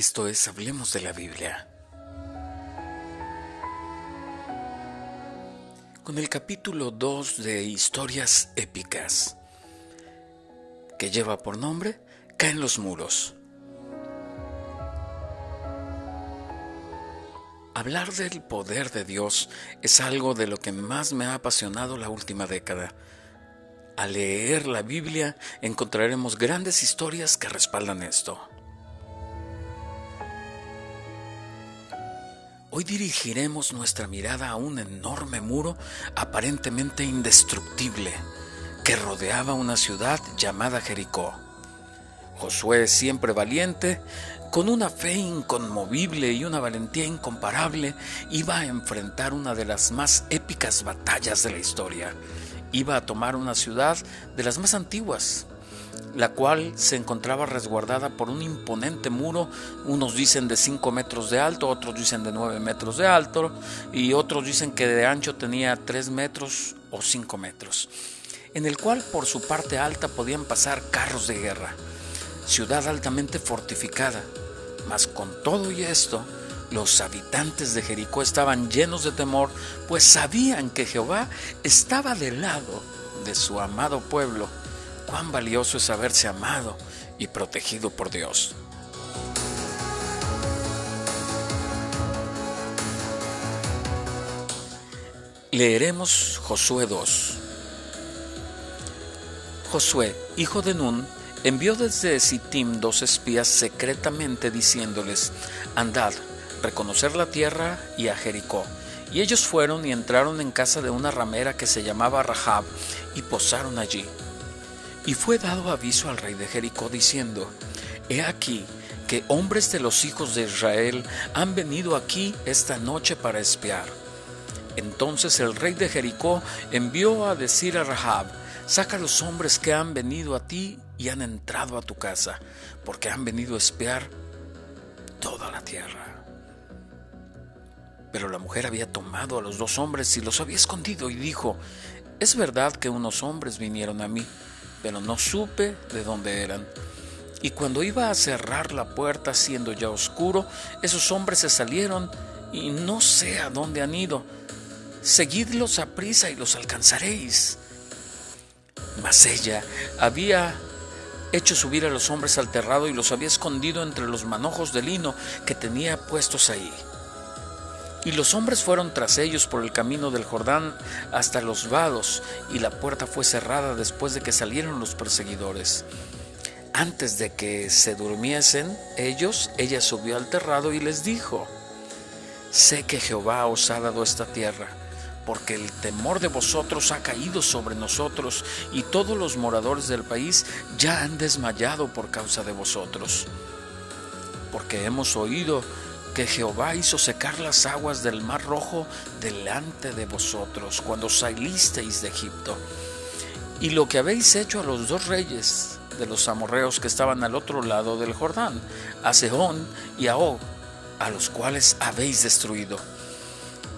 Esto es Hablemos de la Biblia. Con el capítulo 2 de Historias Épicas, que lleva por nombre Caen los muros. Hablar del poder de Dios es algo de lo que más me ha apasionado la última década. Al leer la Biblia encontraremos grandes historias que respaldan esto. Hoy dirigiremos nuestra mirada a un enorme muro aparentemente indestructible que rodeaba una ciudad llamada Jericó. Josué, siempre valiente, con una fe inconmovible y una valentía incomparable, iba a enfrentar una de las más épicas batallas de la historia. Iba a tomar una ciudad de las más antiguas, la cual se encontraba resguardada por un imponente muro, unos dicen de 5 metros de alto, otros dicen de 9 metros de alto, y otros dicen que de ancho tenía 3 metros o 5 metros, en el cual por su parte alta podían pasar carros de guerra. Ciudad altamente fortificada, mas con todo y esto, los habitantes de Jericó estaban llenos de temor, pues sabían que Jehová estaba del lado de su amado pueblo cuán valioso es haberse amado y protegido por Dios. Leeremos Josué 2. Josué, hijo de Nun, envió desde Sittim dos espías secretamente diciéndoles, Andad, reconocer la tierra y a Jericó. Y ellos fueron y entraron en casa de una ramera que se llamaba Rahab y posaron allí. Y fue dado aviso al rey de Jericó diciendo, He aquí que hombres de los hijos de Israel han venido aquí esta noche para espiar. Entonces el rey de Jericó envió a decir a Rahab, saca los hombres que han venido a ti y han entrado a tu casa, porque han venido a espiar toda la tierra. Pero la mujer había tomado a los dos hombres y los había escondido y dijo, es verdad que unos hombres vinieron a mí pero no supe de dónde eran. Y cuando iba a cerrar la puerta siendo ya oscuro, esos hombres se salieron y no sé a dónde han ido. Seguidlos a prisa y los alcanzaréis. Mas ella había hecho subir a los hombres al terrado y los había escondido entre los manojos de lino que tenía puestos ahí. Y los hombres fueron tras ellos por el camino del Jordán hasta los vados, y la puerta fue cerrada después de que salieron los perseguidores. Antes de que se durmiesen ellos, ella subió al terrado y les dijo, Sé que Jehová os ha dado esta tierra, porque el temor de vosotros ha caído sobre nosotros, y todos los moradores del país ya han desmayado por causa de vosotros. Porque hemos oído que Jehová hizo secar las aguas del mar rojo delante de vosotros cuando salisteis de Egipto. Y lo que habéis hecho a los dos reyes de los amorreos que estaban al otro lado del Jordán, a Sehón y a Og, a los cuales habéis destruido.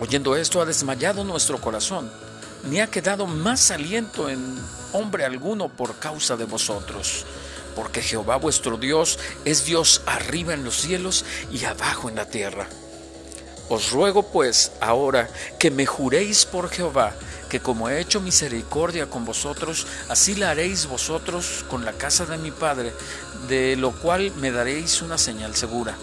Oyendo esto ha desmayado nuestro corazón, ni ha quedado más aliento en hombre alguno por causa de vosotros porque Jehová vuestro Dios es Dios arriba en los cielos y abajo en la tierra. Os ruego pues ahora que me juréis por Jehová, que como he hecho misericordia con vosotros, así la haréis vosotros con la casa de mi Padre, de lo cual me daréis una señal segura,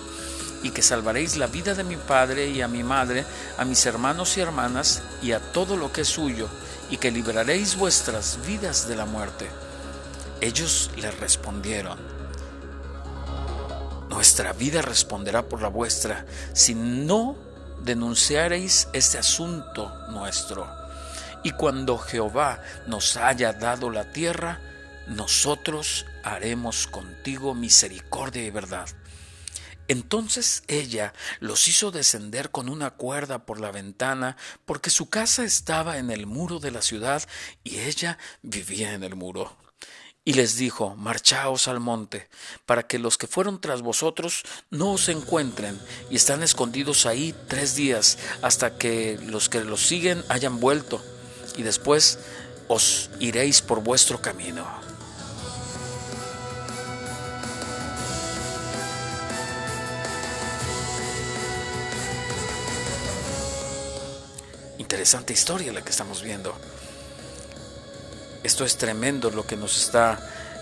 y que salvaréis la vida de mi Padre y a mi Madre, a mis hermanos y hermanas, y a todo lo que es suyo, y que libraréis vuestras vidas de la muerte ellos le respondieron, Nuestra vida responderá por la vuestra si no denunciareis este asunto nuestro. Y cuando Jehová nos haya dado la tierra, nosotros haremos contigo misericordia y verdad. Entonces ella los hizo descender con una cuerda por la ventana, porque su casa estaba en el muro de la ciudad y ella vivía en el muro y les dijo, Marchaos al monte, para que los que fueron tras vosotros no os encuentren, y están escondidos ahí tres días, hasta que los que los siguen hayan vuelto, y después os iréis por vuestro camino. Interesante historia la que estamos viendo. Esto es tremendo lo que nos está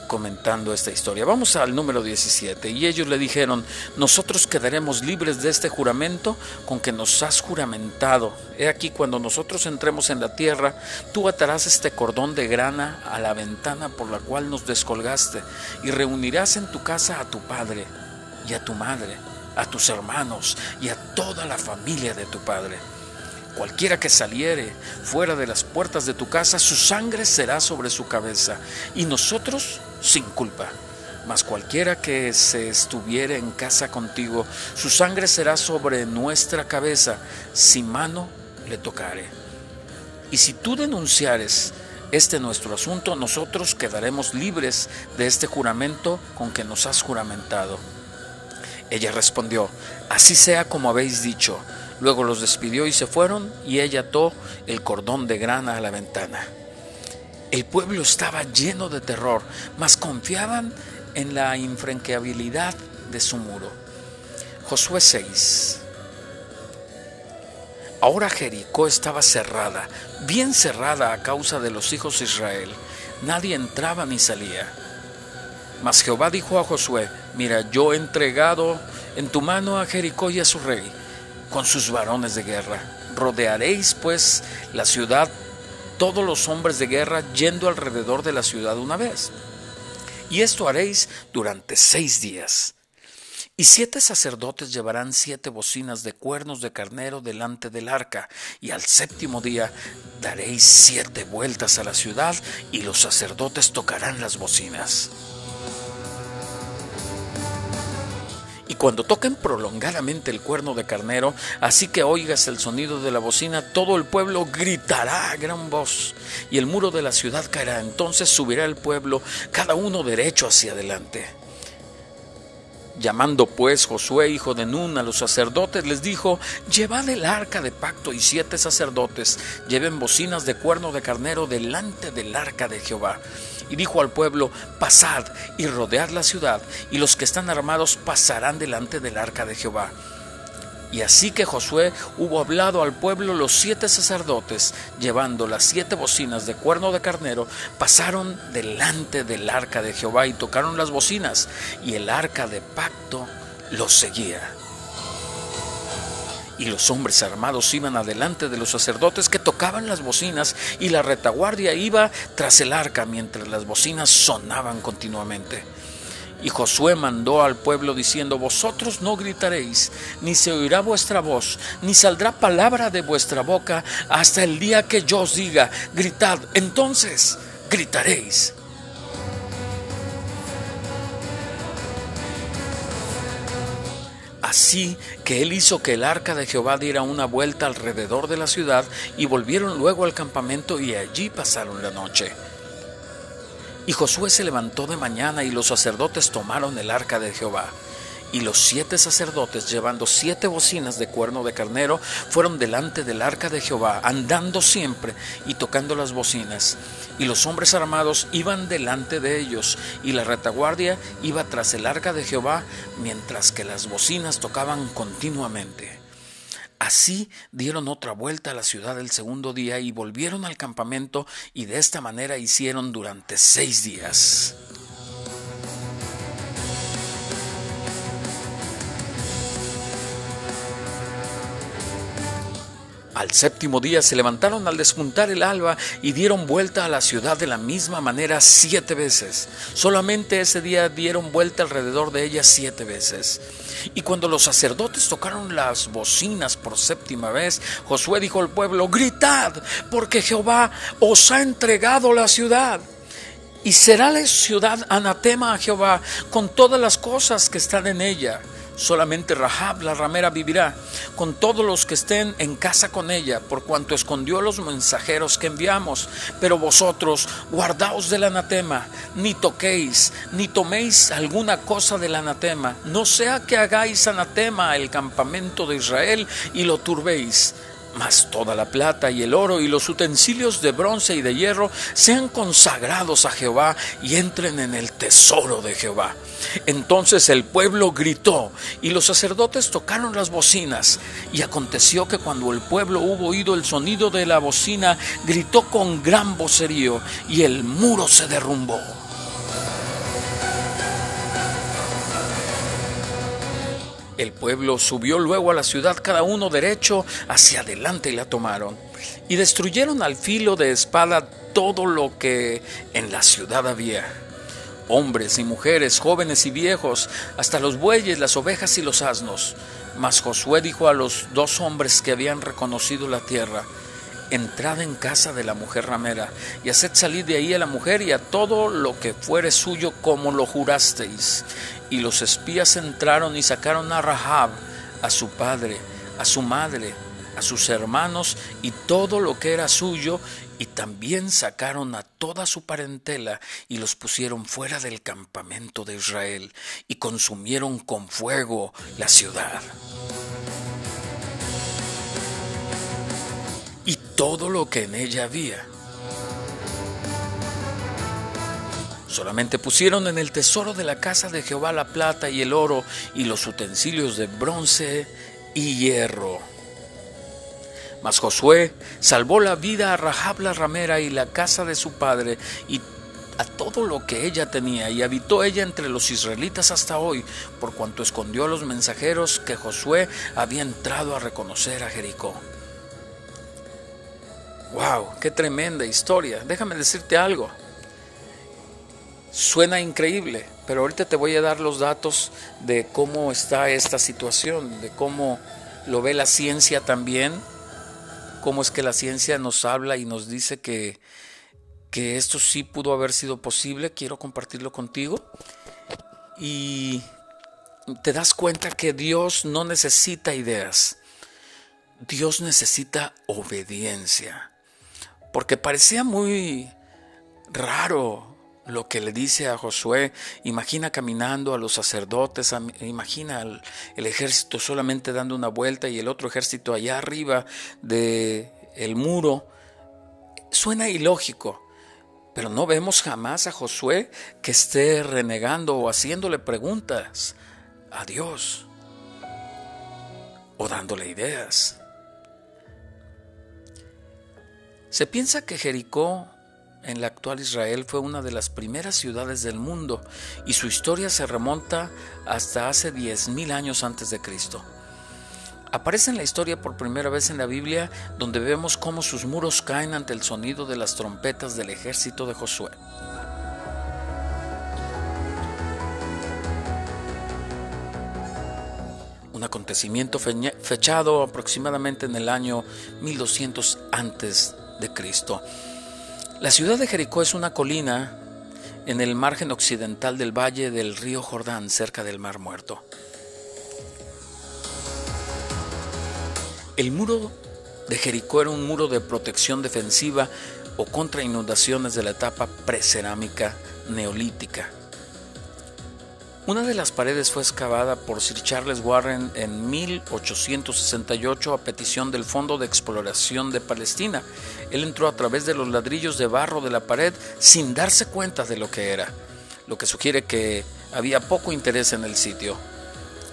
comentando esta historia. Vamos al número 17. Y ellos le dijeron, nosotros quedaremos libres de este juramento con que nos has juramentado. He aquí cuando nosotros entremos en la tierra, tú atarás este cordón de grana a la ventana por la cual nos descolgaste y reunirás en tu casa a tu padre y a tu madre, a tus hermanos y a toda la familia de tu padre Cualquiera que saliere fuera de las puertas de tu casa, su sangre será sobre su cabeza, y nosotros sin culpa. Mas cualquiera que se estuviere en casa contigo, su sangre será sobre nuestra cabeza, si mano le tocare. Y si tú denunciares este nuestro asunto, nosotros quedaremos libres de este juramento con que nos has juramentado. Ella respondió, así sea como habéis dicho. Luego los despidió y se fueron, y ella ató el cordón de grana a la ventana. El pueblo estaba lleno de terror, mas confiaban en la infranqueabilidad de su muro. Josué 6. Ahora Jericó estaba cerrada, bien cerrada a causa de los hijos de Israel. Nadie entraba ni salía. Mas Jehová dijo a Josué, mira, yo he entregado en tu mano a Jericó y a su rey con sus varones de guerra. Rodearéis pues la ciudad, todos los hombres de guerra, yendo alrededor de la ciudad una vez. Y esto haréis durante seis días. Y siete sacerdotes llevarán siete bocinas de cuernos de carnero delante del arca, y al séptimo día daréis siete vueltas a la ciudad, y los sacerdotes tocarán las bocinas. Y cuando toquen prolongadamente el cuerno de carnero, así que oigas el sonido de la bocina, todo el pueblo gritará a gran voz, y el muro de la ciudad caerá. Entonces subirá el pueblo, cada uno derecho hacia adelante. Llamando pues Josué, hijo de Nun, a los sacerdotes, les dijo, Llevad el arca de pacto y siete sacerdotes lleven bocinas de cuerno de carnero delante del arca de Jehová. Y dijo al pueblo, Pasad y rodead la ciudad, y los que están armados pasarán delante del arca de Jehová. Y así que Josué hubo hablado al pueblo, los siete sacerdotes, llevando las siete bocinas de cuerno de carnero, pasaron delante del arca de Jehová y tocaron las bocinas, y el arca de pacto los seguía. Y los hombres armados iban adelante de los sacerdotes que tocaban las bocinas, y la retaguardia iba tras el arca mientras las bocinas sonaban continuamente. Y Josué mandó al pueblo diciendo, Vosotros no gritaréis, ni se oirá vuestra voz, ni saldrá palabra de vuestra boca hasta el día que yo os diga, gritad, entonces gritaréis. Así que él hizo que el arca de Jehová diera una vuelta alrededor de la ciudad y volvieron luego al campamento y allí pasaron la noche. Y Josué se levantó de mañana y los sacerdotes tomaron el arca de Jehová. Y los siete sacerdotes, llevando siete bocinas de cuerno de carnero, fueron delante del arca de Jehová, andando siempre y tocando las bocinas. Y los hombres armados iban delante de ellos, y la retaguardia iba tras el arca de Jehová, mientras que las bocinas tocaban continuamente. Así dieron otra vuelta a la ciudad el segundo día y volvieron al campamento y de esta manera hicieron durante seis días. Al séptimo día se levantaron al despuntar el alba y dieron vuelta a la ciudad de la misma manera siete veces. Solamente ese día dieron vuelta alrededor de ella siete veces. Y cuando los sacerdotes tocaron las bocinas por séptima vez, Josué dijo al pueblo, gritad, porque Jehová os ha entregado la ciudad. Y será la ciudad anatema a Jehová con todas las cosas que están en ella Solamente Rahab la ramera vivirá, con todos los que estén en casa con ella, por cuanto escondió los mensajeros que enviamos. Pero vosotros guardaos del anatema, ni toquéis, ni toméis alguna cosa del anatema, no sea que hagáis anatema el campamento de Israel y lo turbéis. Mas toda la plata y el oro y los utensilios de bronce y de hierro sean consagrados a Jehová y entren en el tesoro de Jehová. Entonces el pueblo gritó y los sacerdotes tocaron las bocinas. Y aconteció que cuando el pueblo hubo oído el sonido de la bocina, gritó con gran vocerío y el muro se derrumbó. El pueblo subió luego a la ciudad cada uno derecho hacia adelante y la tomaron. Y destruyeron al filo de espada todo lo que en la ciudad había. Hombres y mujeres, jóvenes y viejos, hasta los bueyes, las ovejas y los asnos. Mas Josué dijo a los dos hombres que habían reconocido la tierra, entrad en casa de la mujer ramera, y haced salir de ahí a la mujer y a todo lo que fuere suyo como lo jurasteis. Y los espías entraron y sacaron a Rahab, a su padre, a su madre, a sus hermanos y todo lo que era suyo, y también sacaron a toda su parentela y los pusieron fuera del campamento de Israel, y consumieron con fuego la ciudad. Y todo lo que en ella había Solamente pusieron en el tesoro de la casa de Jehová la plata y el oro y los utensilios de bronce y hierro. Mas Josué salvó la vida a Rahab la ramera y la casa de su padre y a todo lo que ella tenía, y habitó ella entre los israelitas hasta hoy, por cuanto escondió a los mensajeros que Josué había entrado a reconocer a Jericó. ¡Wow! ¡Qué tremenda historia! Déjame decirte algo. Suena increíble, pero ahorita te voy a dar los datos de cómo está esta situación, de cómo lo ve la ciencia también, cómo es que la ciencia nos habla y nos dice que, que esto sí pudo haber sido posible. Quiero compartirlo contigo. Y te das cuenta que Dios no necesita ideas, Dios necesita obediencia. Porque parecía muy raro lo que le dice a Josué, imagina caminando a los sacerdotes, imagina el, ejército solamente dando una vuelta y el otro ejército allá arriba de el muro. Suena ilógico, pero no vemos jamás a Josué que esté renegando o haciéndole preguntas a Dios o dándole ideas. Se piensa que Jericó en la actual Israel fue una de las primeras ciudades del mundo y su historia se remonta hasta hace 10.000 años antes de Cristo. Aparece en la historia por primera vez en la Biblia donde vemos cómo sus muros caen ante el sonido de las trompetas del ejército de Josué. Un acontecimiento fechado aproximadamente en el año 1200 antes de Cristo. La ciudad de Jericó es una colina en el margen occidental del valle del río Jordán, cerca del Mar Muerto. El muro de Jericó era un muro de protección defensiva o contra inundaciones de la etapa precerámica neolítica. Una de las paredes fue excavada por Sir Charles Warren en 1868 a petición del Fondo de Exploración de Palestina. Él entró a través de los ladrillos de barro de la pared sin darse cuenta de lo que era, lo que sugiere que había poco interés en el sitio.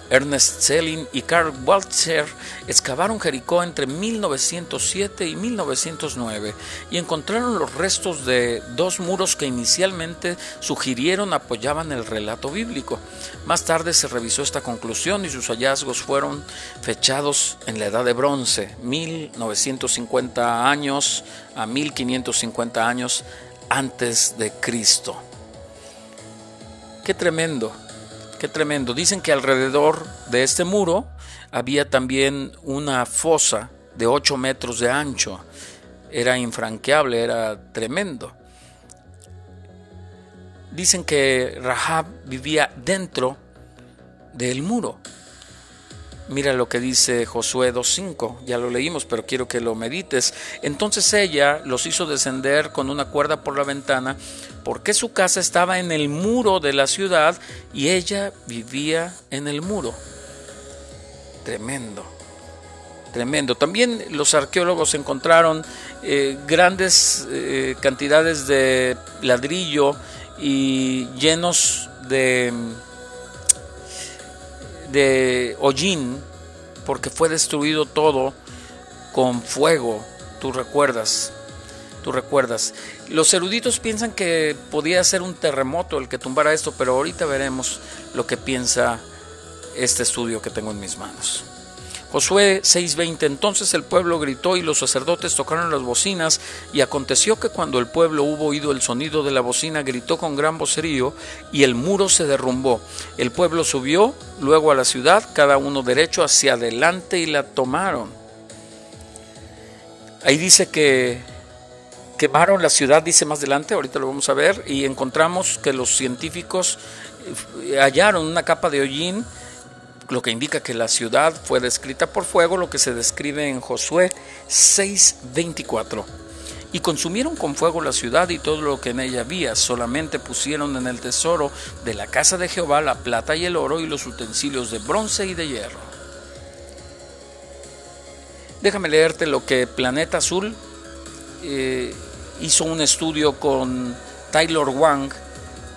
Ernest Selin y Karl Waltzer excavaron Jericó entre 1907 y 1909 y encontraron los restos de dos muros que inicialmente sugirieron apoyaban el relato bíblico. Más tarde se revisó esta conclusión y sus hallazgos fueron fechados en la Edad de Bronce, 1950 años a 1550 años antes de Cristo. Qué tremendo Qué tremendo. Dicen que alrededor de este muro había también una fosa de 8 metros de ancho. Era infranqueable, era tremendo. Dicen que Rahab vivía dentro del muro. Mira lo que dice Josué 2.5, ya lo leímos, pero quiero que lo medites. Entonces ella los hizo descender con una cuerda por la ventana, porque su casa estaba en el muro de la ciudad y ella vivía en el muro. Tremendo, tremendo. También los arqueólogos encontraron eh, grandes eh, cantidades de ladrillo y llenos de, de hollín, porque fue destruido todo con fuego, tú recuerdas. Tú recuerdas. Los eruditos piensan que podía ser un terremoto el que tumbara esto, pero ahorita veremos lo que piensa este estudio que tengo en mis manos. Josué 6:20 Entonces el pueblo gritó y los sacerdotes tocaron las bocinas y aconteció que cuando el pueblo hubo oído el sonido de la bocina gritó con gran vocerío y el muro se derrumbó. El pueblo subió luego a la ciudad, cada uno derecho hacia adelante y la tomaron. Ahí dice que quemaron la ciudad, dice más adelante, ahorita lo vamos a ver, y encontramos que los científicos eh, hallaron una capa de hollín lo que indica que la ciudad fue descrita por fuego, lo que se describe en Josué 6:24. Y consumieron con fuego la ciudad y todo lo que en ella había, solamente pusieron en el tesoro de la casa de Jehová la plata y el oro y los utensilios de bronce y de hierro. Déjame leerte lo que Planeta Azul eh, hizo un estudio con Taylor Wang,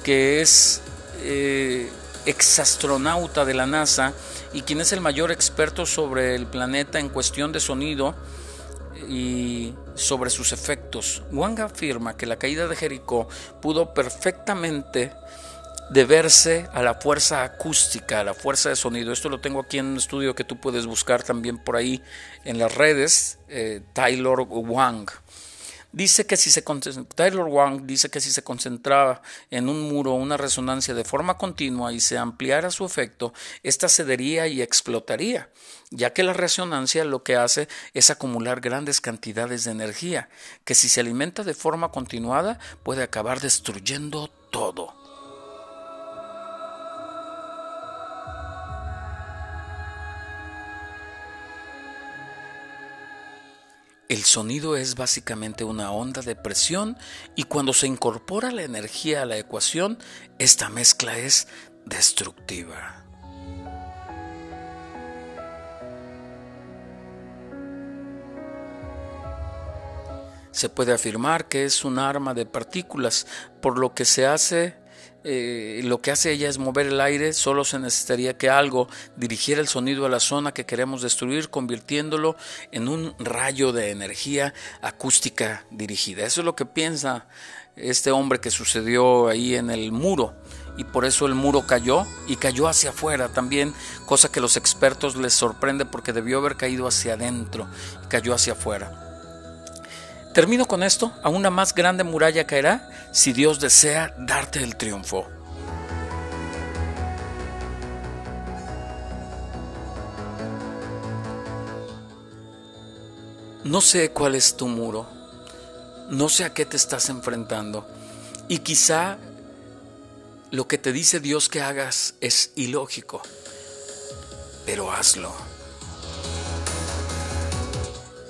que es eh, exastronauta de la NASA y quien es el mayor experto sobre el planeta en cuestión de sonido y sobre sus efectos. Wang afirma que la caída de Jericó pudo perfectamente deberse a la fuerza acústica, a la fuerza de sonido. Esto lo tengo aquí en un estudio que tú puedes buscar también por ahí en las redes, eh, Taylor Wang. Dice que si se Taylor Wang dice que si se concentraba en un muro una resonancia de forma continua y se ampliara su efecto, ésta cedería y explotaría, ya que la resonancia lo que hace es acumular grandes cantidades de energía, que si se alimenta de forma continuada puede acabar destruyendo todo. El sonido es básicamente una onda de presión y cuando se incorpora la energía a la ecuación, esta mezcla es destructiva. Se puede afirmar que es un arma de partículas, por lo que se hace eh, lo que hace ella es mover el aire, solo se necesitaría que algo dirigiera el sonido a la zona que queremos destruir, convirtiéndolo en un rayo de energía acústica dirigida. Eso es lo que piensa este hombre que sucedió ahí en el muro y por eso el muro cayó y cayó hacia afuera también, cosa que los expertos les sorprende porque debió haber caído hacia adentro y cayó hacia afuera. Termino con esto, a una más grande muralla caerá si Dios desea darte el triunfo. No sé cuál es tu muro, no sé a qué te estás enfrentando y quizá lo que te dice Dios que hagas es ilógico, pero hazlo.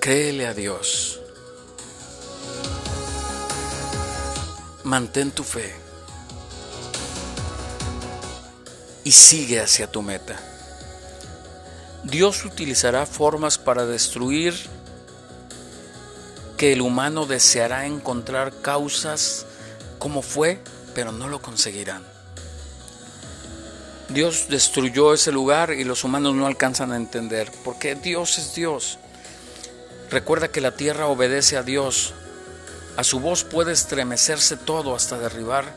Créele a Dios. Mantén tu fe y sigue hacia tu meta. Dios utilizará formas para destruir que el humano deseará encontrar causas como fue, pero no lo conseguirán. Dios destruyó ese lugar y los humanos no alcanzan a entender, porque Dios es Dios. Recuerda que la tierra obedece a Dios, a su voz puede estremecerse todo hasta derribar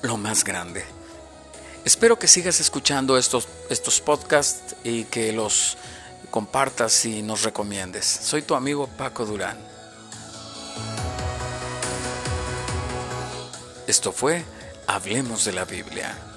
lo más grande. Espero que sigas escuchando estos, estos podcasts y que los compartas y nos recomiendes. Soy tu amigo Paco Durán. Esto fue Hablemos de la Biblia.